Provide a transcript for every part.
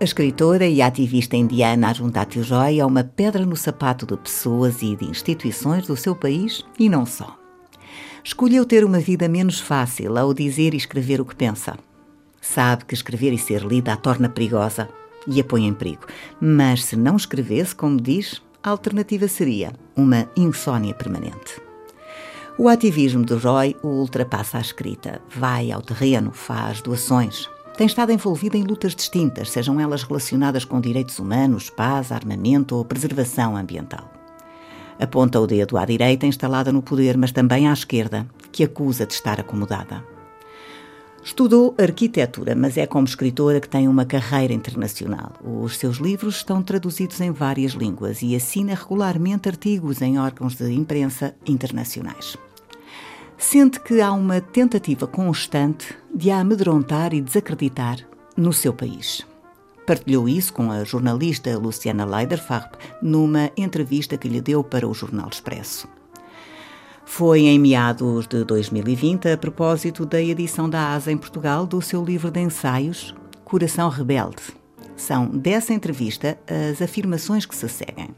A escritora e ativista indiana Arundhati Roy é uma pedra no sapato de pessoas e de instituições do seu país e não só. Escolheu ter uma vida menos fácil ao dizer e escrever o que pensa. Sabe que escrever e ser lida a torna perigosa e a põe em perigo. Mas se não escrevesse, como diz, a alternativa seria uma insônia permanente. O ativismo de Roy o ultrapassa a escrita. Vai ao terreno, faz doações, tem estado envolvida em lutas distintas, sejam elas relacionadas com direitos humanos, paz, armamento ou preservação ambiental. Aponta o dedo à direita, instalada no poder, mas também à esquerda, que acusa de estar acomodada. Estudou arquitetura, mas é como escritora que tem uma carreira internacional. Os seus livros estão traduzidos em várias línguas e assina regularmente artigos em órgãos de imprensa internacionais sente que há uma tentativa constante de a amedrontar e desacreditar no seu país. Partilhou isso com a jornalista Luciana Leiderfarb numa entrevista que lhe deu para o Jornal Expresso. Foi em meados de 2020, a propósito da edição da ASA em Portugal do seu livro de ensaios Coração Rebelde. São dessa entrevista as afirmações que se seguem.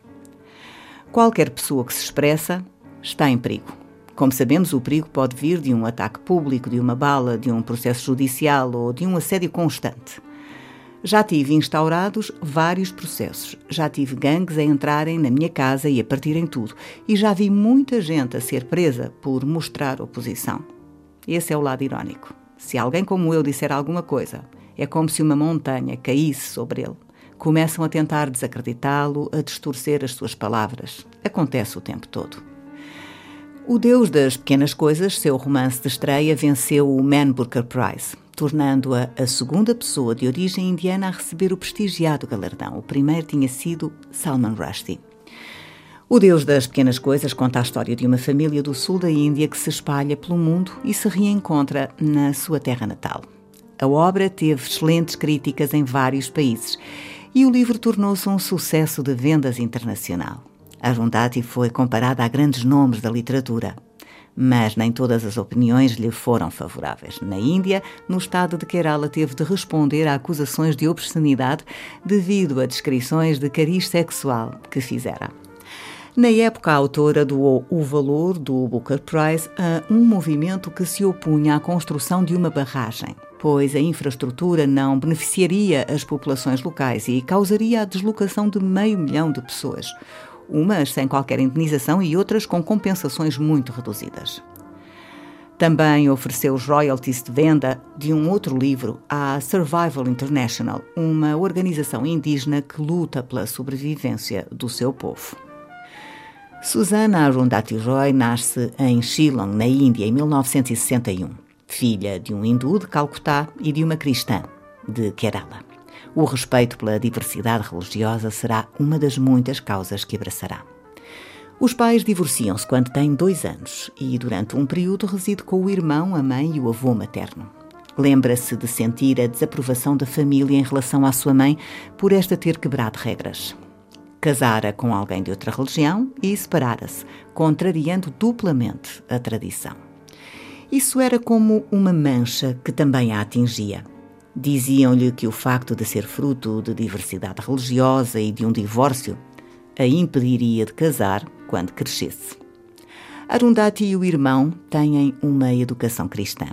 Qualquer pessoa que se expressa está em perigo. Como sabemos, o perigo pode vir de um ataque público, de uma bala, de um processo judicial ou de um assédio constante. Já tive instaurados vários processos. Já tive gangues a entrarem na minha casa e a partirem tudo. E já vi muita gente a ser presa por mostrar oposição. Esse é o lado irónico. Se alguém como eu disser alguma coisa, é como se uma montanha caísse sobre ele. Começam a tentar desacreditá-lo, a distorcer as suas palavras. Acontece o tempo todo. O Deus das Pequenas Coisas, seu romance de estreia, venceu o Man Booker Prize, tornando-a a segunda pessoa de origem indiana a receber o prestigiado galardão. O primeiro tinha sido Salman Rushdie. O Deus das Pequenas Coisas conta a história de uma família do sul da Índia que se espalha pelo mundo e se reencontra na sua terra natal. A obra teve excelentes críticas em vários países e o livro tornou-se um sucesso de vendas internacional. Arundhati foi comparada a grandes nomes da literatura, mas nem todas as opiniões lhe foram favoráveis. Na Índia, no estado de Kerala, teve de responder a acusações de obscenidade devido a descrições de cariz sexual que fizera. Na época, a autora doou o valor do Booker Prize a um movimento que se opunha à construção de uma barragem, pois a infraestrutura não beneficiaria as populações locais e causaria a deslocação de meio milhão de pessoas umas sem qualquer indenização e outras com compensações muito reduzidas. Também ofereceu os royalties de venda de um outro livro à Survival International, uma organização indígena que luta pela sobrevivência do seu povo. Susana Arundhati Roy nasce em Shillong, na Índia, em 1961, filha de um hindu de Calcutá e de uma cristã de Kerala. O respeito pela diversidade religiosa será uma das muitas causas que abraçará. Os pais divorciam-se quando têm dois anos e, durante um período, reside com o irmão, a mãe e o avô materno. Lembra-se de sentir a desaprovação da família em relação à sua mãe por esta ter quebrado regras. Casara com alguém de outra religião e separara-se, contrariando duplamente a tradição. Isso era como uma mancha que também a atingia. Diziam-lhe que o facto de ser fruto de diversidade religiosa e de um divórcio a impediria de casar quando crescesse. Arundhati e o irmão têm uma educação cristã.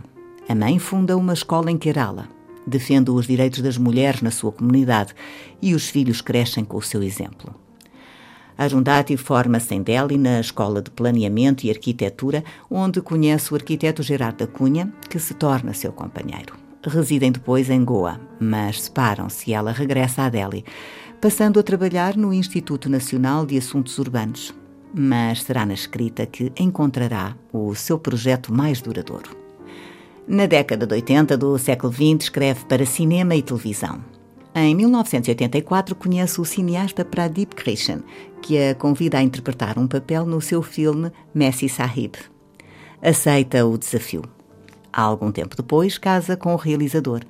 A mãe funda uma escola em Kerala, defende os direitos das mulheres na sua comunidade e os filhos crescem com o seu exemplo. Arundhati forma-se em Delhi na Escola de Planeamento e Arquitetura, onde conhece o arquiteto Gerardo da Cunha, que se torna seu companheiro residem depois em Goa, mas separam-se e ela regressa a Delhi, passando a trabalhar no Instituto Nacional de Assuntos Urbanos. Mas será na escrita que encontrará o seu projeto mais duradouro. Na década de 80 do século XX, escreve para cinema e televisão. Em 1984, conhece o cineasta Pradip Krishan, que a convida a interpretar um papel no seu filme Messi Sahib. Aceita o desafio. Algum tempo depois, casa com o realizador.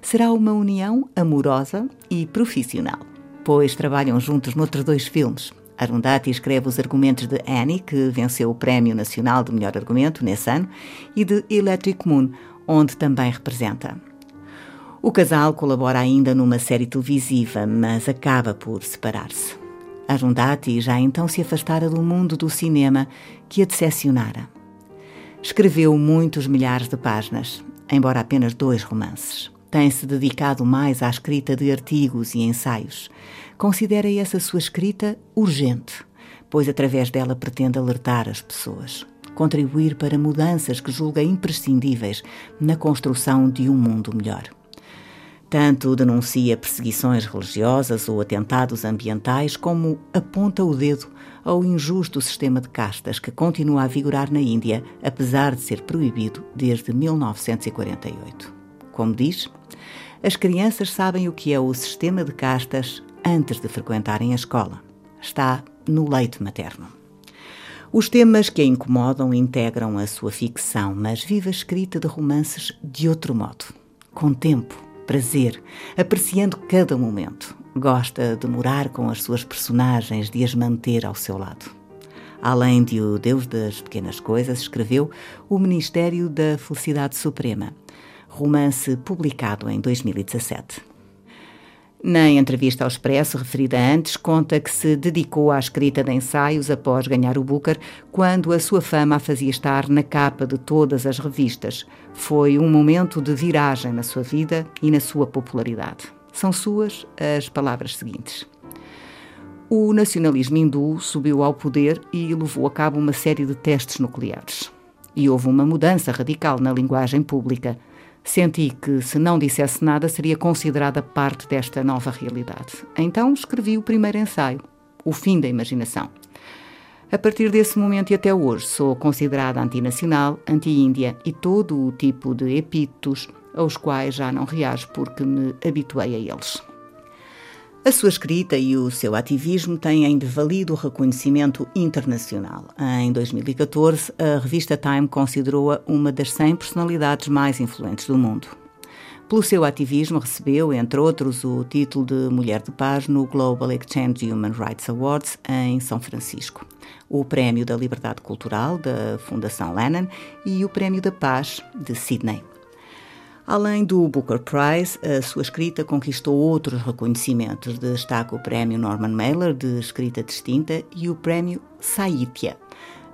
Será uma união amorosa e profissional, pois trabalham juntos noutros dois filmes. Arundhati escreve os argumentos de Annie, que venceu o Prémio Nacional de Melhor Argumento nesse ano, e de Electric Moon, onde também representa. O casal colabora ainda numa série televisiva, mas acaba por separar-se. Arundhati já então se afastara do mundo do cinema que a decepcionara. Escreveu muitos milhares de páginas, embora apenas dois romances. Tem-se dedicado mais à escrita de artigos e ensaios. Considera essa sua escrita urgente, pois através dela pretende alertar as pessoas, contribuir para mudanças que julga imprescindíveis na construção de um mundo melhor. Tanto denuncia perseguições religiosas ou atentados ambientais, como aponta o dedo ao injusto sistema de castas que continua a vigorar na Índia, apesar de ser proibido desde 1948. Como diz, as crianças sabem o que é o sistema de castas antes de frequentarem a escola. Está no leite materno. Os temas que a incomodam integram a sua ficção, mas vive a escrita de romances de outro modo, com tempo prazer, apreciando cada momento. Gosta de morar com as suas personagens, de as manter ao seu lado. Além de O Deus das Pequenas Coisas, escreveu O Ministério da Felicidade Suprema, romance publicado em 2017. Na entrevista ao Expresso, referida antes, conta que se dedicou à escrita de ensaios após ganhar o Booker, quando a sua fama a fazia estar na capa de todas as revistas. Foi um momento de viragem na sua vida e na sua popularidade. São suas as palavras seguintes. O nacionalismo hindu subiu ao poder e levou a cabo uma série de testes nucleares. E houve uma mudança radical na linguagem pública Senti que, se não dissesse nada, seria considerada parte desta nova realidade. Então escrevi o primeiro ensaio, O Fim da Imaginação. A partir desse momento e até hoje, sou considerada antinacional, anti-índia e todo o tipo de epítetos aos quais já não reajo porque me habituei a eles. A sua escrita e o seu ativismo têm ainda valido reconhecimento internacional. Em 2014, a revista Time considerou-a uma das 100 personalidades mais influentes do mundo. Pelo seu ativismo, recebeu, entre outros, o título de Mulher de Paz no Global Exchange Human Rights Awards em São Francisco, o Prémio da Liberdade Cultural da Fundação Lennon e o Prémio da Paz de Sydney. Além do Booker Prize, a sua escrita conquistou outros reconhecimentos. Destaca o Prémio Norman Mailer de Escrita Distinta e o Prémio Sahitya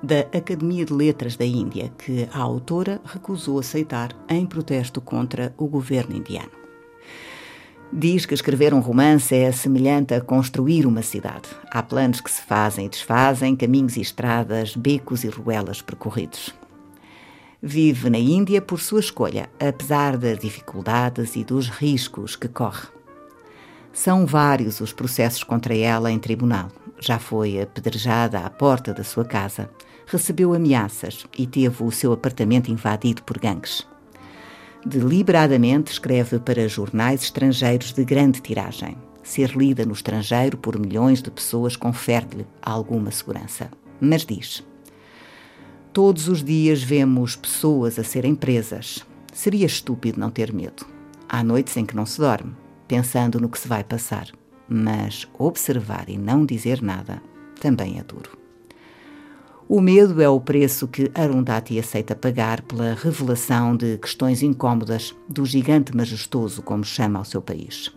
da Academia de Letras da Índia, que a autora recusou aceitar em protesto contra o governo indiano. Diz que escrever um romance é semelhante a construir uma cidade. Há planos que se fazem e desfazem, caminhos e estradas, becos e ruelas percorridos. Vive na Índia por sua escolha, apesar das dificuldades e dos riscos que corre. São vários os processos contra ela em tribunal. Já foi apedrejada à porta da sua casa, recebeu ameaças e teve o seu apartamento invadido por gangues. Deliberadamente escreve para jornais estrangeiros de grande tiragem. Ser lida no estrangeiro por milhões de pessoas confere-lhe alguma segurança. Mas diz: Todos os dias vemos pessoas a serem presas. Seria estúpido não ter medo. Há noites em que não se dorme, pensando no que se vai passar. Mas observar e não dizer nada também é duro. O medo é o preço que Arundhati aceita pagar pela revelação de questões incômodas do gigante majestoso, como chama o seu país.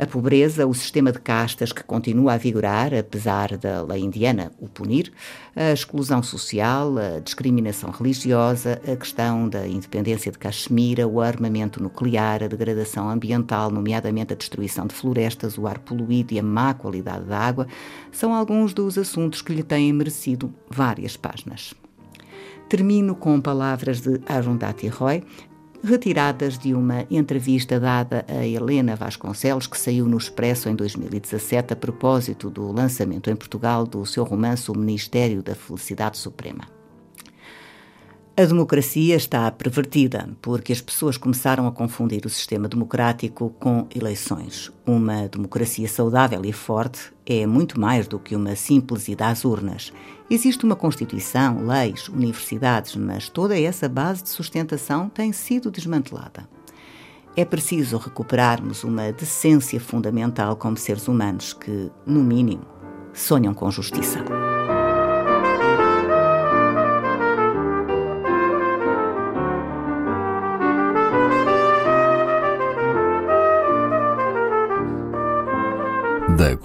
A pobreza, o sistema de castas que continua a vigorar, apesar da lei indiana o punir, a exclusão social, a discriminação religiosa, a questão da independência de Caxemira, o armamento nuclear, a degradação ambiental, nomeadamente a destruição de florestas, o ar poluído e a má qualidade da água, são alguns dos assuntos que lhe têm merecido várias páginas. Termino com palavras de Arundhati Roy, retiradas de uma entrevista dada a Helena Vasconcelos, que saiu no Expresso em 2017 a propósito do lançamento em Portugal do seu romance O Ministério da Felicidade Suprema. A democracia está pervertida porque as pessoas começaram a confundir o sistema democrático com eleições. Uma democracia saudável e forte é muito mais do que uma simples ida às urnas. Existe uma Constituição, leis, universidades, mas toda essa base de sustentação tem sido desmantelada. É preciso recuperarmos uma decência fundamental como seres humanos que, no mínimo, sonham com justiça.